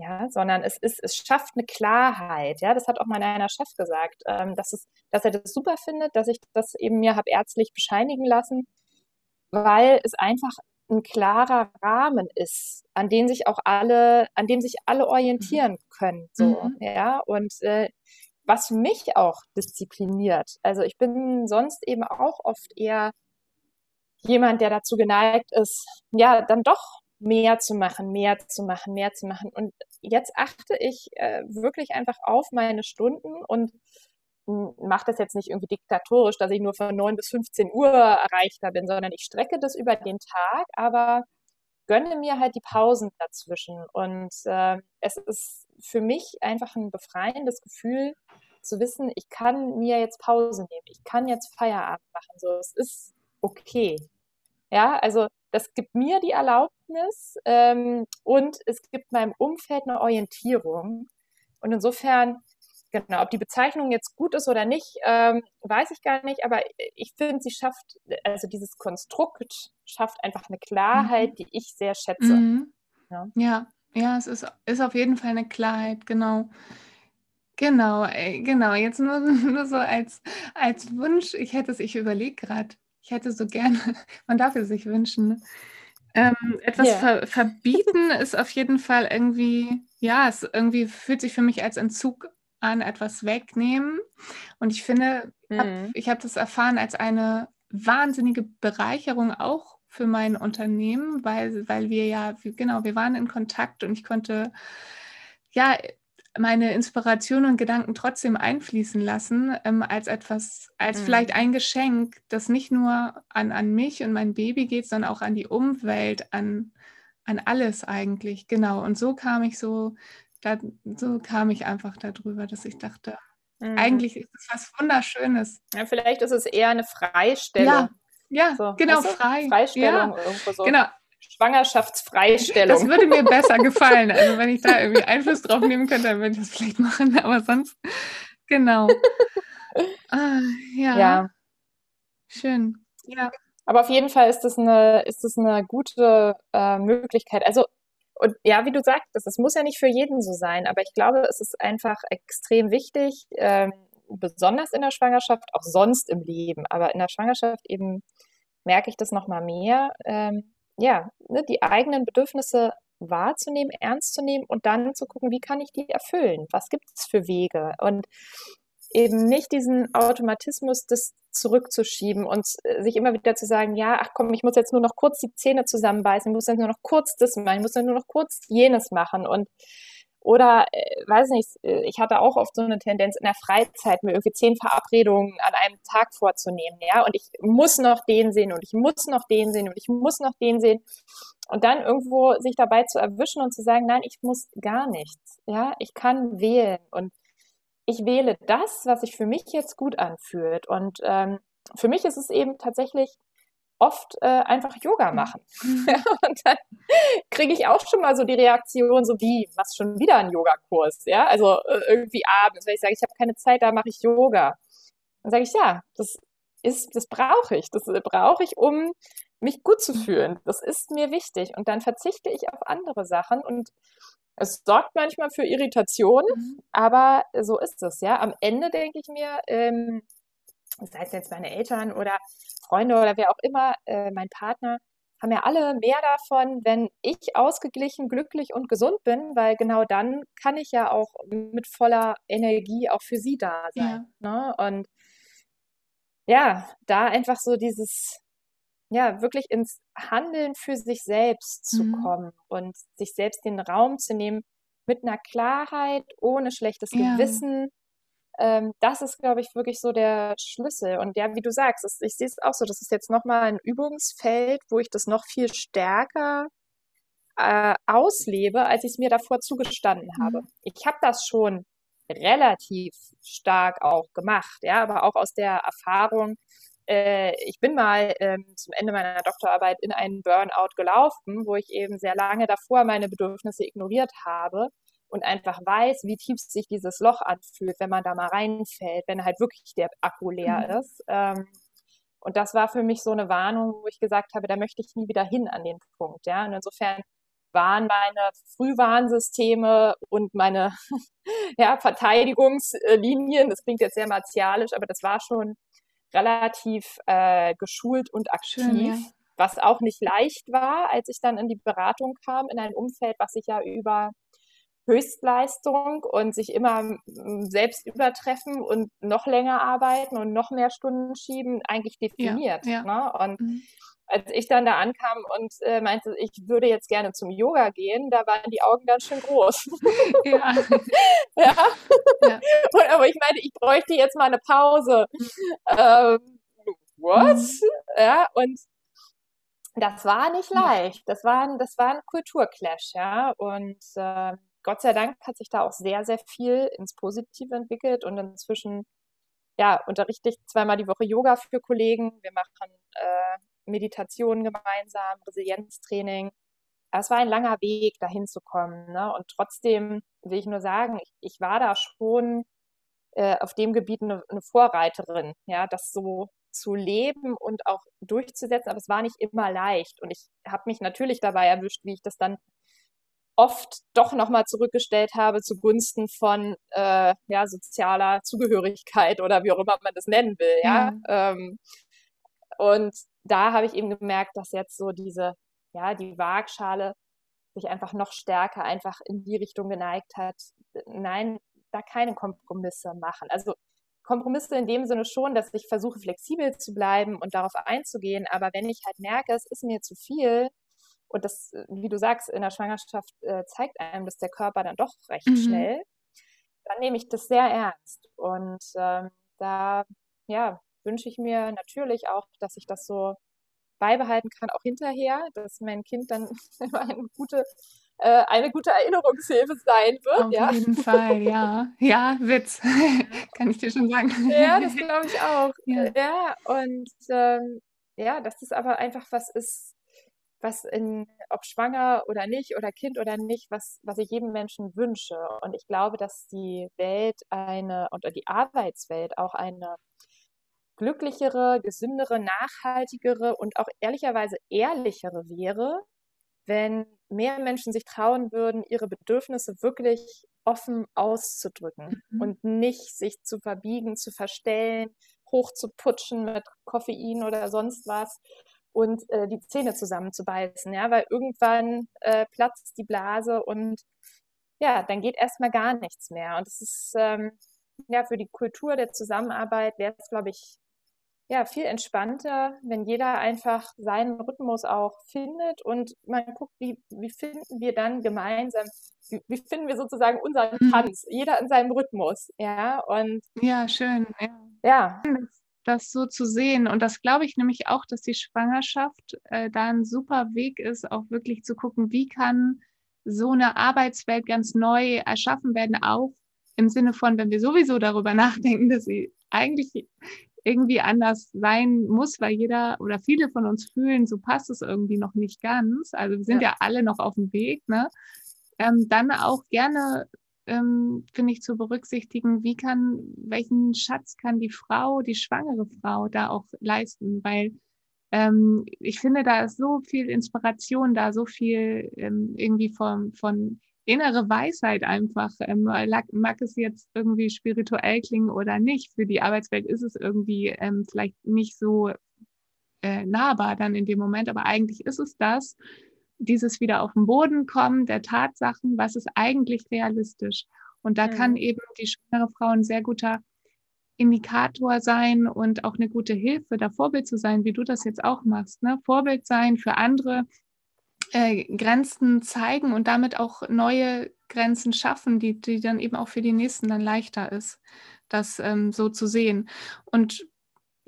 ja, sondern es ist, es schafft eine Klarheit, ja, das hat auch mein einer Chef gesagt, ähm, dass es, dass er das super findet, dass ich das eben mir habe ärztlich bescheinigen lassen, weil es einfach ein klarer Rahmen ist, an dem sich auch alle, an dem sich alle orientieren mhm. können, so, mhm. ja, und äh, was mich auch diszipliniert. Also ich bin sonst eben auch oft eher jemand, der dazu geneigt ist, ja, dann doch mehr zu machen, mehr zu machen, mehr zu machen. Und jetzt achte ich äh, wirklich einfach auf meine Stunden und mache das jetzt nicht irgendwie diktatorisch, dass ich nur von 9 bis 15 Uhr erreichter bin, sondern ich strecke das über den Tag, aber gönne mir halt die Pausen dazwischen. Und äh, es ist für mich einfach ein befreiendes Gefühl zu wissen, ich kann mir jetzt Pause nehmen, ich kann jetzt Feierabend machen. So, es ist okay. Ja, also das gibt mir die Erlaubnis ähm, und es gibt meinem Umfeld eine Orientierung. Und insofern, genau, ob die Bezeichnung jetzt gut ist oder nicht, ähm, weiß ich gar nicht, aber ich finde, sie schafft, also dieses Konstrukt schafft einfach eine Klarheit, mhm. die ich sehr schätze. Mhm. Ja. ja. Ja, es ist, ist auf jeden Fall eine Klarheit, genau. Genau, genau. Jetzt nur, nur so als, als Wunsch, ich hätte es, ich überlege gerade, ich hätte so gerne, man darf es sich wünschen, ne? ähm, etwas yeah. ver verbieten ist auf jeden Fall irgendwie, ja, es irgendwie fühlt sich für mich als Entzug an, etwas wegnehmen. Und ich finde, mhm. ich habe das erfahren als eine wahnsinnige Bereicherung auch für mein Unternehmen, weil, weil wir ja, genau, wir waren in Kontakt und ich konnte ja meine Inspiration und Gedanken trotzdem einfließen lassen, ähm, als etwas, als mhm. vielleicht ein Geschenk, das nicht nur an, an mich und mein Baby geht, sondern auch an die Umwelt, an, an alles eigentlich. Genau. Und so kam ich so, da, so kam ich einfach darüber, dass ich dachte, mhm. eigentlich ist es was Wunderschönes. Ja, vielleicht ist es eher eine Freistellung. Ja, ja so, genau, weißt du? frei. Freistellung ja. irgendwo so. Genau, Schwangerschaftsfreistellung. Das würde mir besser gefallen. Also wenn ich da irgendwie Einfluss drauf nehmen könnte, dann würde ich das vielleicht machen. Aber sonst, genau. Ah, ja. ja. Schön. Ja. Aber auf jeden Fall ist das eine, ist das eine gute äh, Möglichkeit. Also, und ja, wie du sagtest, es muss ja nicht für jeden so sein, aber ich glaube, es ist einfach extrem wichtig, ähm, besonders in der Schwangerschaft, auch sonst im Leben, aber in der Schwangerschaft eben merke ich das nochmal mehr, ähm, ja, ne, die eigenen Bedürfnisse wahrzunehmen, ernst zu nehmen und dann zu gucken, wie kann ich die erfüllen? Was gibt es für Wege? Und eben nicht diesen Automatismus das zurückzuschieben und äh, sich immer wieder zu sagen, ja, ach komm, ich muss jetzt nur noch kurz die Zähne zusammenbeißen, ich muss jetzt nur noch kurz das machen, ich muss dann nur noch kurz jenes machen und oder, äh, weiß nicht, äh, ich hatte auch oft so eine Tendenz in der Freizeit, mir irgendwie zehn Verabredungen an einem Tag vorzunehmen, ja, und ich muss noch den sehen und ich muss noch den sehen und ich muss noch den sehen. Und dann irgendwo sich dabei zu erwischen und zu sagen, nein, ich muss gar nichts, ja, ich kann wählen und ich wähle das, was sich für mich jetzt gut anfühlt. Und ähm, für mich ist es eben tatsächlich oft äh, einfach Yoga mhm. machen. Und dann kriege ich auch schon mal so die Reaktion, so wie, was schon wieder ein Yogakurs, ja? Also äh, irgendwie abends, wenn ich sage, ich habe keine Zeit, da mache ich Yoga. Dann sage ich, ja, das ist, das brauche ich. Das brauche ich, um mich gut zu fühlen. Das ist mir wichtig. Und dann verzichte ich auf andere Sachen und es sorgt manchmal für Irritation, mhm. aber so ist es, ja. Am Ende denke ich mir, ähm, sei es jetzt meine Eltern oder Freunde oder wer auch immer, äh, mein Partner, haben ja alle mehr davon, wenn ich ausgeglichen, glücklich und gesund bin, weil genau dann kann ich ja auch mit voller Energie auch für sie da sein. Ja. Ne? Und ja, da einfach so dieses, ja, wirklich ins Handeln für sich selbst zu mhm. kommen und sich selbst den Raum zu nehmen mit einer Klarheit, ohne schlechtes ja. Gewissen, ähm, das ist, glaube ich, wirklich so der Schlüssel. Und ja, wie du sagst, das, ich sehe es auch so, das ist jetzt nochmal ein Übungsfeld, wo ich das noch viel stärker äh, auslebe, als ich es mir davor zugestanden mhm. habe. Ich habe das schon relativ stark auch gemacht, ja, aber auch aus der Erfahrung, äh, ich bin mal ähm, zum Ende meiner Doktorarbeit in einen Burnout gelaufen, wo ich eben sehr lange davor meine Bedürfnisse ignoriert habe und einfach weiß, wie tief sich dieses Loch anfühlt, wenn man da mal reinfällt, wenn halt wirklich der Akku leer mhm. ist. Ähm, und das war für mich so eine Warnung, wo ich gesagt habe, da möchte ich nie wieder hin an den Punkt. Ja, und insofern waren meine Frühwarnsysteme und meine ja, Verteidigungslinien, das klingt jetzt sehr martialisch, aber das war schon relativ äh, geschult und aktiv. Schön, ja. Was auch nicht leicht war, als ich dann in die Beratung kam, in ein Umfeld, was sich ja über Höchstleistung und sich immer selbst übertreffen und noch länger arbeiten und noch mehr Stunden schieben, eigentlich definiert. Ja, ja. Ne? Und mhm. als ich dann da ankam und äh, meinte, ich würde jetzt gerne zum Yoga gehen, da waren die Augen ganz schön groß. Ja. ja. ja. Und, aber ich meine, ich bräuchte jetzt mal eine Pause. Ähm, what? Mhm. Ja, und das war nicht leicht. Das war, ein, das war ein Kulturclash, ja. Und äh, Gott sei Dank hat sich da auch sehr, sehr viel ins Positive entwickelt und inzwischen ja, unterrichte ich zweimal die Woche Yoga für Kollegen. Wir machen äh, Meditationen gemeinsam, Resilienztraining. Es war ein langer Weg, dahin zu kommen. Ne? Und trotzdem will ich nur sagen, ich, ich war da schon äh, auf dem Gebiet eine, eine, Vorreiterin, ja, das so zu leben und auch durchzusetzen. Aber es war nicht immer leicht. Und ich habe mich natürlich dabei erwischt, wie ich das dann oft doch nochmal zurückgestellt habe zugunsten von äh, ja, sozialer Zugehörigkeit oder wie auch immer man das nennen will. Ja. ja. Ähm, und da habe ich eben gemerkt, dass jetzt so diese, ja, die Waagschale sich einfach noch stärker einfach in die Richtung geneigt hat. Nein, da keine Kompromisse machen. Also Kompromisse in dem Sinne schon, dass ich versuche, flexibel zu bleiben und darauf einzugehen. Aber wenn ich halt merke, es ist mir zu viel, und das, wie du sagst, in der Schwangerschaft äh, zeigt einem das der Körper dann doch recht mhm. schnell, dann nehme ich das sehr ernst. Und ähm, da, ja, wünsche ich mir natürlich auch, dass ich das so beibehalten kann, auch hinterher, dass mein Kind dann immer eine gute, äh, eine gute Erinnerungshilfe sein wird. Auf ja. jeden Fall, ja. Ja, Witz, kann ich dir schon sagen. Ja, das glaube ich auch. Ja, ja und ähm, ja, dass das aber einfach was ist, was in, ob schwanger oder nicht oder Kind oder nicht, was, was ich jedem Menschen wünsche. Und ich glaube, dass die Welt eine, oder die Arbeitswelt auch eine glücklichere, gesündere, nachhaltigere und auch ehrlicherweise ehrlichere wäre, wenn mehr Menschen sich trauen würden, ihre Bedürfnisse wirklich offen auszudrücken mhm. und nicht sich zu verbiegen, zu verstellen, hochzuputschen mit Koffein oder sonst was und äh, die Zähne zusammenzubeißen, ja, weil irgendwann äh, platzt die Blase und ja, dann geht erstmal gar nichts mehr. Und es ist ähm, ja für die Kultur der Zusammenarbeit wäre es, glaube ich, ja, viel entspannter, wenn jeder einfach seinen Rhythmus auch findet und man guckt, wie, wie finden wir dann gemeinsam, wie, wie finden wir sozusagen unseren mhm. Tanz, jeder in seinem Rhythmus, ja, und. Ja, schön, ja. ja. Das so zu sehen. Und das glaube ich nämlich auch, dass die Schwangerschaft äh, da ein super Weg ist, auch wirklich zu gucken, wie kann so eine Arbeitswelt ganz neu erschaffen werden, auch im Sinne von, wenn wir sowieso darüber nachdenken, dass sie eigentlich irgendwie anders sein muss, weil jeder oder viele von uns fühlen, so passt es irgendwie noch nicht ganz. Also wir sind ja, ja alle noch auf dem Weg, ne? Ähm, dann auch gerne, ähm, finde ich, zu berücksichtigen, wie kann, welchen Schatz kann die Frau, die schwangere Frau da auch leisten, weil ähm, ich finde, da ist so viel Inspiration da, so viel ähm, irgendwie von, von innere Weisheit einfach. Ähm, mag es jetzt irgendwie spirituell klingen oder nicht, für die Arbeitswelt ist es irgendwie ähm, vielleicht nicht so äh, nahbar dann in dem Moment, aber eigentlich ist es das, dieses wieder auf den Boden kommen der Tatsachen, was ist eigentlich realistisch. Und da mhm. kann eben die schwangere Frau ein sehr guter Indikator sein und auch eine gute Hilfe, da Vorbild zu sein, wie du das jetzt auch machst. Ne? Vorbild sein für andere, äh, Grenzen zeigen und damit auch neue Grenzen schaffen, die, die dann eben auch für die Nächsten dann leichter ist, das ähm, so zu sehen. Und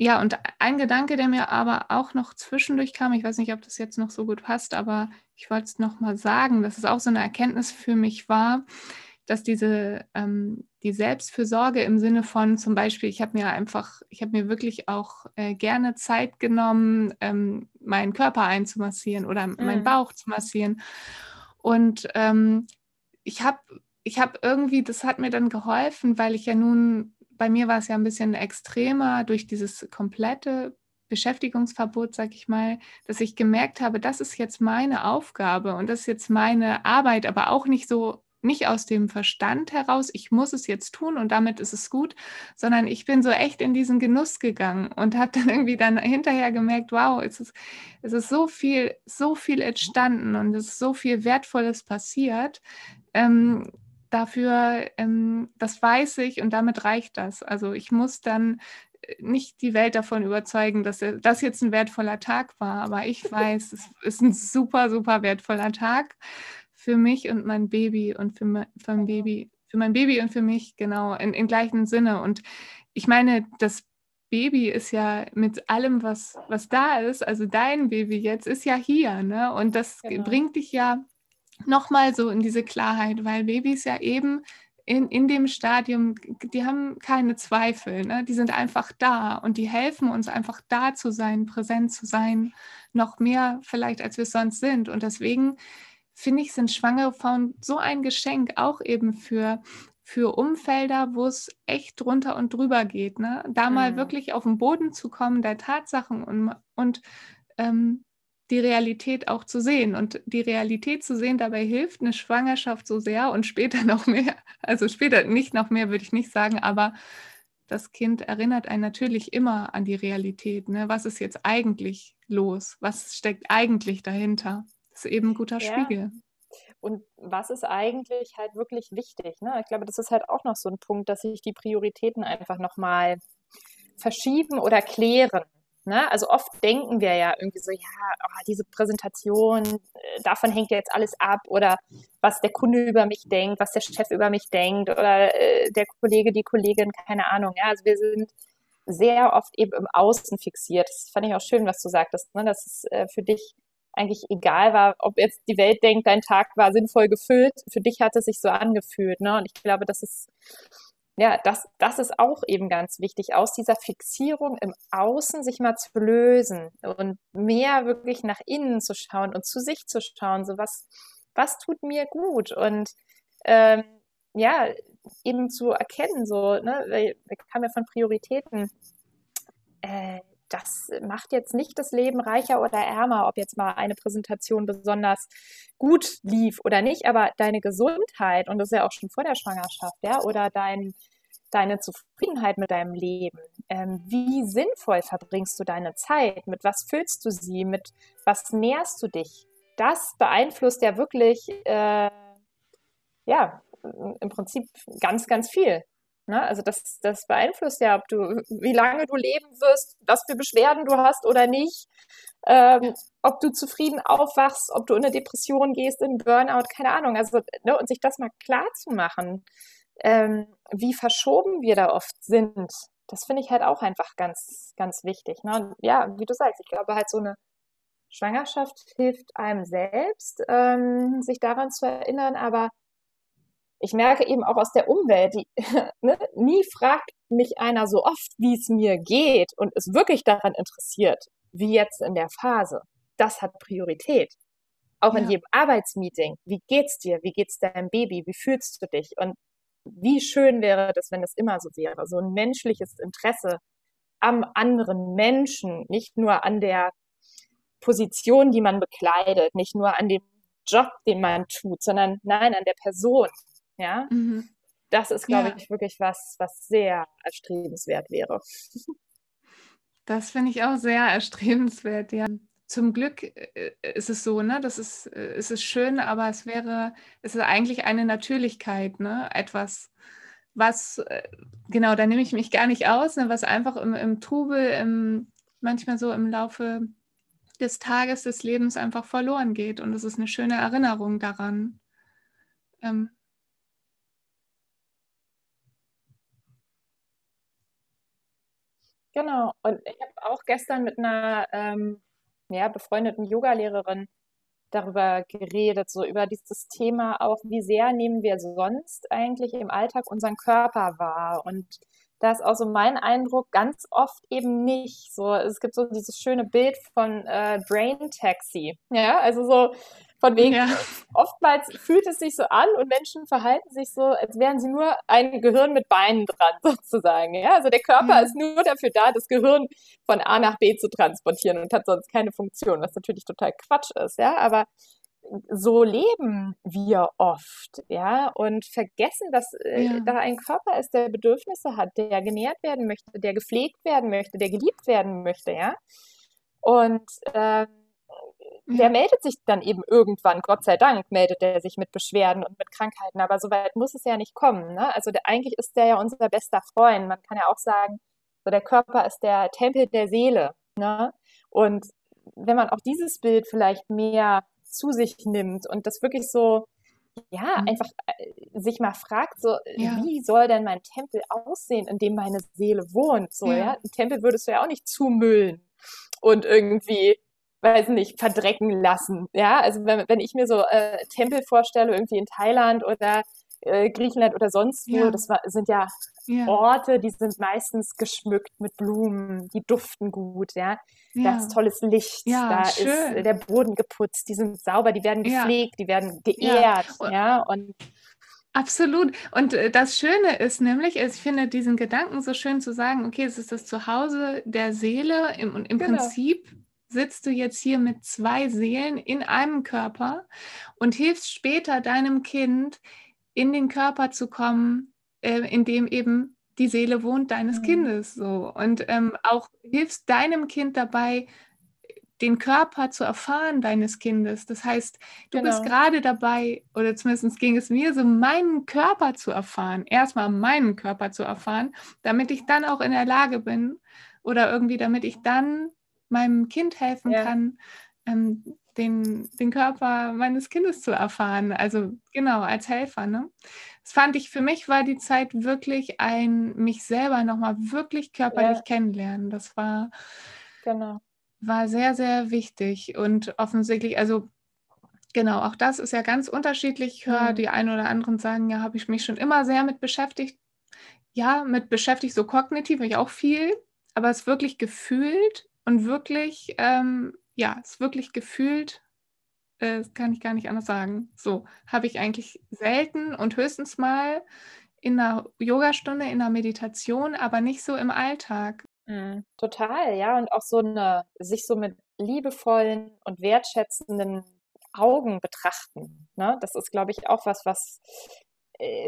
ja, und ein Gedanke, der mir aber auch noch zwischendurch kam, ich weiß nicht, ob das jetzt noch so gut passt, aber ich wollte es nochmal sagen, dass es auch so eine Erkenntnis für mich war, dass diese ähm, die Selbstfürsorge im Sinne von zum Beispiel, ich habe mir einfach, ich habe mir wirklich auch äh, gerne Zeit genommen, ähm, meinen Körper einzumassieren oder mhm. meinen Bauch zu massieren. Und ähm, ich habe ich habe irgendwie, das hat mir dann geholfen, weil ich ja nun, bei mir war es ja ein bisschen extremer durch dieses komplette Beschäftigungsverbot, sag ich mal, dass ich gemerkt habe, das ist jetzt meine Aufgabe und das ist jetzt meine Arbeit, aber auch nicht so nicht aus dem Verstand heraus, ich muss es jetzt tun und damit ist es gut, sondern ich bin so echt in diesen Genuss gegangen und habe dann irgendwie dann hinterher gemerkt, wow, es ist, es ist so viel, so viel entstanden und es ist so viel Wertvolles passiert. Ähm, dafür, ähm, das weiß ich und damit reicht das. Also ich muss dann nicht die Welt davon überzeugen, dass das jetzt ein wertvoller Tag war, aber ich weiß, es ist ein super, super wertvoller Tag für mich und mein Baby und für mein, für mein Baby, für mein Baby und für mich, genau, in, im gleichen Sinne. Und ich meine, das Baby ist ja mit allem, was, was da ist, also dein Baby jetzt, ist ja hier, ne? Und das genau. bringt dich ja nochmal so in diese Klarheit, weil Babys ja eben in, in dem Stadium, die haben keine Zweifel, ne? die sind einfach da und die helfen uns einfach da zu sein, präsent zu sein, noch mehr vielleicht, als wir es sonst sind. Und deswegen finde ich, sind schwangere Frauen so ein Geschenk, auch eben für, für Umfelder, wo es echt drunter und drüber geht. Ne? Da mhm. mal wirklich auf den Boden zu kommen der Tatsachen und, und ähm, die Realität auch zu sehen. Und die Realität zu sehen dabei hilft eine Schwangerschaft so sehr und später noch mehr. Also später nicht noch mehr, würde ich nicht sagen, aber das Kind erinnert einen natürlich immer an die Realität. Ne? Was ist jetzt eigentlich los? Was steckt eigentlich dahinter? Das ist eben ein guter ja. Spiegel. Und was ist eigentlich halt wirklich wichtig? Ne? Ich glaube, das ist halt auch noch so ein Punkt, dass sich die Prioritäten einfach nochmal verschieben oder klären. Ne? Also oft denken wir ja irgendwie so, ja, oh, diese Präsentation, äh, davon hängt jetzt alles ab oder was der Kunde über mich denkt, was der Chef über mich denkt oder äh, der Kollege, die Kollegin, keine Ahnung. Ja? Also wir sind sehr oft eben im Außen fixiert. Das fand ich auch schön, was du sagtest, ne? dass es äh, für dich eigentlich egal war, ob jetzt die Welt denkt, dein Tag war sinnvoll gefüllt. Für dich hat es sich so angefühlt. Ne? Und ich glaube, das ist ja, das, das ist auch eben ganz wichtig, aus dieser Fixierung im Außen sich mal zu lösen und mehr wirklich nach innen zu schauen und zu sich zu schauen, so was, was tut mir gut? Und ähm, ja, eben zu erkennen, so, ne, wir kamen ja von Prioritäten, äh, das macht jetzt nicht das Leben reicher oder ärmer, ob jetzt mal eine Präsentation besonders gut lief oder nicht, aber deine Gesundheit, und das ist ja auch schon vor der Schwangerschaft, ja, oder dein, deine Zufriedenheit mit deinem Leben, ähm, wie sinnvoll verbringst du deine Zeit, mit was füllst du sie, mit was nährst du dich, das beeinflusst ja wirklich, äh, ja, im Prinzip ganz, ganz viel. Ne? Also das, das beeinflusst ja, ob du, wie lange du leben wirst, was für Beschwerden du hast oder nicht, ähm, ob du zufrieden aufwachst, ob du in eine Depression gehst, in Burnout, keine Ahnung. Also, ne, und sich das mal klar zu machen, ähm, wie verschoben wir da oft sind, das finde ich halt auch einfach ganz, ganz wichtig. Ne? Und ja, wie du sagst, ich glaube halt so eine Schwangerschaft hilft einem selbst, ähm, sich daran zu erinnern, aber ich merke eben auch aus der Umwelt, die, ne, nie fragt mich einer so oft, wie es mir geht und ist wirklich daran interessiert, wie jetzt in der Phase. Das hat Priorität. Auch ja. in jedem Arbeitsmeeting. Wie geht's dir? Wie geht's deinem Baby? Wie fühlst du dich? Und wie schön wäre das, wenn es immer so wäre. So ein menschliches Interesse am anderen Menschen, nicht nur an der Position, die man bekleidet, nicht nur an dem Job, den man tut, sondern nein, an der Person. Ja, mhm. das ist, glaube ja. ich, wirklich was, was sehr erstrebenswert wäre. Das finde ich auch sehr erstrebenswert, ja. Zum Glück äh, ist es so, ne? Das ist, äh, es ist schön, aber es wäre, es ist eigentlich eine Natürlichkeit, ne? Etwas, was, äh, genau, da nehme ich mich gar nicht aus, ne? was einfach im, im Trubel, im, manchmal so im Laufe des Tages, des Lebens einfach verloren geht. Und es ist eine schöne Erinnerung daran. Ähm, Genau. Und ich habe auch gestern mit einer ähm, ja, befreundeten Yogalehrerin darüber geredet, so über dieses Thema auch, wie sehr nehmen wir sonst eigentlich im Alltag unseren Körper wahr. Und da ist auch so mein Eindruck, ganz oft eben nicht. So, es gibt so dieses schöne Bild von äh, Brain Taxi. Ja, also so von wegen, ja. oftmals fühlt es sich so an und Menschen verhalten sich so, als wären sie nur ein Gehirn mit Beinen dran, sozusagen. Ja, also der Körper mhm. ist nur dafür da, das Gehirn von A nach B zu transportieren und hat sonst keine Funktion, was natürlich total Quatsch ist. Ja, aber so leben wir oft, ja, und vergessen, dass äh, ja. da ein Körper ist, der Bedürfnisse hat, der genährt werden möchte, der gepflegt werden möchte, der geliebt werden möchte, ja. Und ähm, der meldet sich dann eben irgendwann, Gott sei Dank, meldet er sich mit Beschwerden und mit Krankheiten, aber so weit muss es ja nicht kommen. Ne? Also der, eigentlich ist der ja unser bester Freund. Man kann ja auch sagen, so der Körper ist der Tempel der Seele. Ne? Und wenn man auch dieses Bild vielleicht mehr zu sich nimmt und das wirklich so, ja, mhm. einfach äh, sich mal fragt, so, ja. wie soll denn mein Tempel aussehen, in dem meine Seele wohnt? So, ja. ja? Ein Tempel würdest du ja auch nicht zumüllen und irgendwie weiß nicht, verdrecken lassen. Ja, also wenn, wenn ich mir so äh, Tempel vorstelle, irgendwie in Thailand oder äh, Griechenland oder sonst wo, ja. das war, sind ja, ja, Orte, die sind meistens geschmückt mit Blumen, die duften gut, ja. ja. Da ist tolles Licht, da schön. ist der Boden geputzt, die sind sauber, die werden gepflegt, die werden geehrt, ja. Und Absolut. Und äh, das Schöne ist nämlich, ich finde diesen Gedanken so schön zu sagen, okay, es ist das Zuhause der Seele im, im genau. Prinzip sitzt du jetzt hier mit zwei Seelen in einem Körper und hilfst später deinem Kind in den Körper zu kommen, äh, in dem eben die Seele wohnt deines mhm. Kindes so und ähm, auch hilfst deinem Kind dabei den Körper zu erfahren deines Kindes. Das heißt, du genau. bist gerade dabei, oder zumindest ging es mir so, meinen Körper zu erfahren, erstmal meinen Körper zu erfahren, damit ich dann auch in der Lage bin oder irgendwie, damit ich dann meinem Kind helfen ja. kann, ähm, den, den Körper meines Kindes zu erfahren. Also genau, als Helfer. Ne? Das fand ich, für mich war die Zeit wirklich ein, mich selber nochmal wirklich körperlich ja. kennenlernen. Das war, genau war sehr, sehr wichtig und offensichtlich, also genau, auch das ist ja ganz unterschiedlich. Ich höre mhm. die einen oder anderen sagen, ja, habe ich mich schon immer sehr mit beschäftigt. Ja, mit beschäftigt, so kognitiv ich auch viel, aber es wirklich gefühlt und wirklich, ähm, ja, es wirklich gefühlt, äh, das kann ich gar nicht anders sagen. So habe ich eigentlich selten und höchstens mal in einer Yogastunde, in einer Meditation, aber nicht so im Alltag. Mhm, total, ja. Und auch so eine, sich so mit liebevollen und wertschätzenden Augen betrachten. Ne? Das ist, glaube ich, auch was, was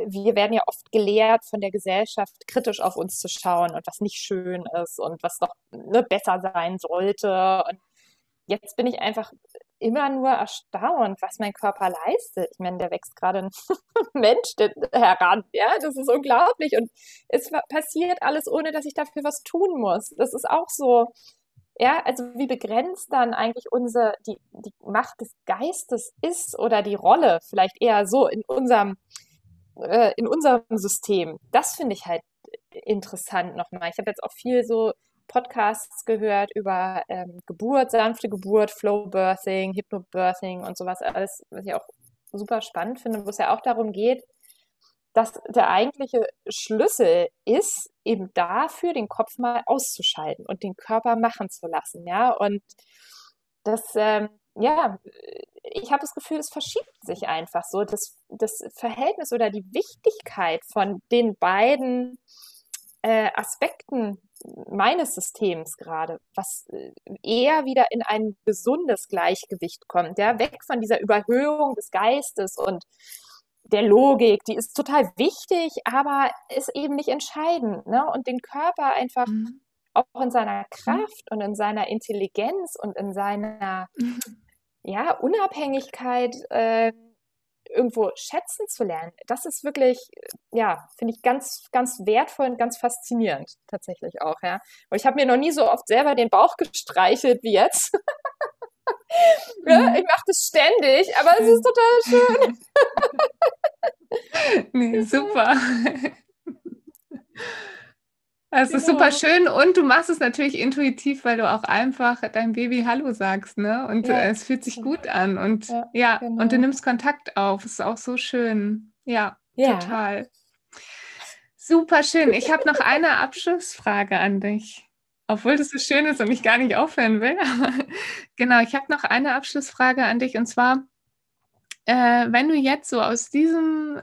wir werden ja oft gelehrt von der Gesellschaft, kritisch auf uns zu schauen und was nicht schön ist und was doch ne, besser sein sollte. Und jetzt bin ich einfach immer nur erstaunt, was mein Körper leistet. Ich meine, der wächst gerade ein Mensch heran. Ja, das ist unglaublich. Und es passiert alles, ohne dass ich dafür was tun muss. Das ist auch so. Ja, also wie begrenzt dann eigentlich unsere, die, die Macht des Geistes ist oder die Rolle vielleicht eher so in unserem, äh, in unserem System. Das finde ich halt interessant nochmal. Ich habe jetzt auch viel so Podcasts gehört über ähm, Geburt, sanfte Geburt, Flow Birthing, Hypnobirthing und sowas alles, was ich auch super spannend finde, wo es ja auch darum geht, dass der eigentliche Schlüssel ist, eben dafür den Kopf mal auszuschalten und den Körper machen zu lassen, ja. Und das, ähm, ja, ich habe das Gefühl, es verschiebt sich einfach so. Das, das Verhältnis oder die Wichtigkeit von den beiden äh, Aspekten meines Systems gerade, was äh, eher wieder in ein gesundes Gleichgewicht kommt, ja, weg von dieser Überhöhung des Geistes und der Logik, die ist total wichtig, aber ist eben nicht entscheidend, ne? Und den Körper einfach mhm. auch in seiner Kraft und in seiner Intelligenz und in seiner mhm. Ja, Unabhängigkeit äh, irgendwo schätzen zu lernen, das ist wirklich, ja, finde ich ganz, ganz wertvoll und ganz faszinierend tatsächlich auch, ja. Und ich habe mir noch nie so oft selber den Bauch gestreichelt wie jetzt. ja, mhm. ich mache das ständig, aber es ist total schön. nee, super. Es genau. ist super schön und du machst es natürlich intuitiv, weil du auch einfach deinem Baby Hallo sagst, ne? Und ja. äh, es fühlt sich gut an und ja, ja genau. und du nimmst Kontakt auf. Das ist auch so schön. Ja, ja. total. Super schön. Ich habe noch eine Abschlussfrage an dich. Obwohl das so schön ist und ich gar nicht aufhören will. genau, ich habe noch eine Abschlussfrage an dich und zwar, äh, wenn du jetzt so aus diesem,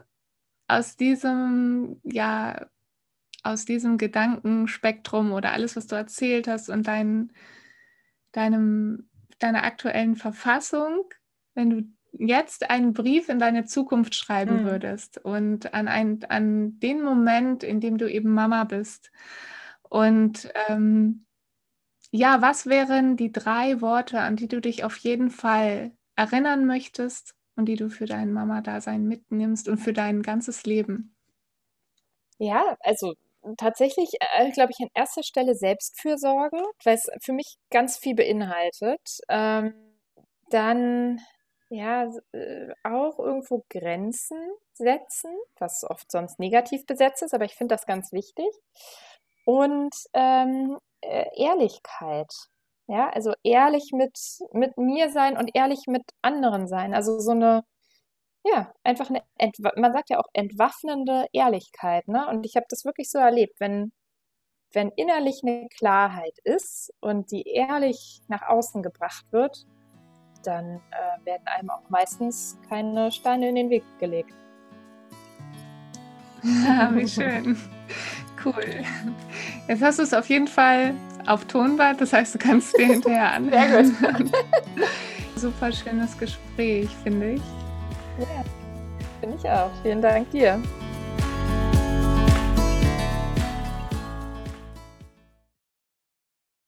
aus diesem, ja, aus diesem Gedankenspektrum oder alles, was du erzählt hast und dein, deinem, deiner aktuellen Verfassung, wenn du jetzt einen Brief in deine Zukunft schreiben mhm. würdest und an, ein, an den Moment, in dem du eben Mama bist. Und ähm, ja, was wären die drei Worte, an die du dich auf jeden Fall erinnern möchtest und die du für dein Mama-Dasein mitnimmst und für dein ganzes Leben? Ja, also tatsächlich, äh, glaube ich, an erster Stelle Selbstfürsorge, weil es für mich ganz viel beinhaltet. Ähm, dann ja äh, auch irgendwo Grenzen setzen, was oft sonst negativ besetzt ist, aber ich finde das ganz wichtig. Und ähm, äh, Ehrlichkeit. Ja, also ehrlich mit, mit mir sein und ehrlich mit anderen sein. Also so eine ja, einfach eine, man sagt ja auch entwaffnende Ehrlichkeit, ne? Und ich habe das wirklich so erlebt, wenn, wenn innerlich eine Klarheit ist und die ehrlich nach außen gebracht wird, dann äh, werden einem auch meistens keine Steine in den Weg gelegt. Ja, wie schön. Cool. Jetzt hast du es auf jeden Fall auf Tonband, das heißt, du kannst dir hinterher anhören. Sehr gut. Super schönes Gespräch, finde ich. Ja, finde ich auch. Vielen Dank dir.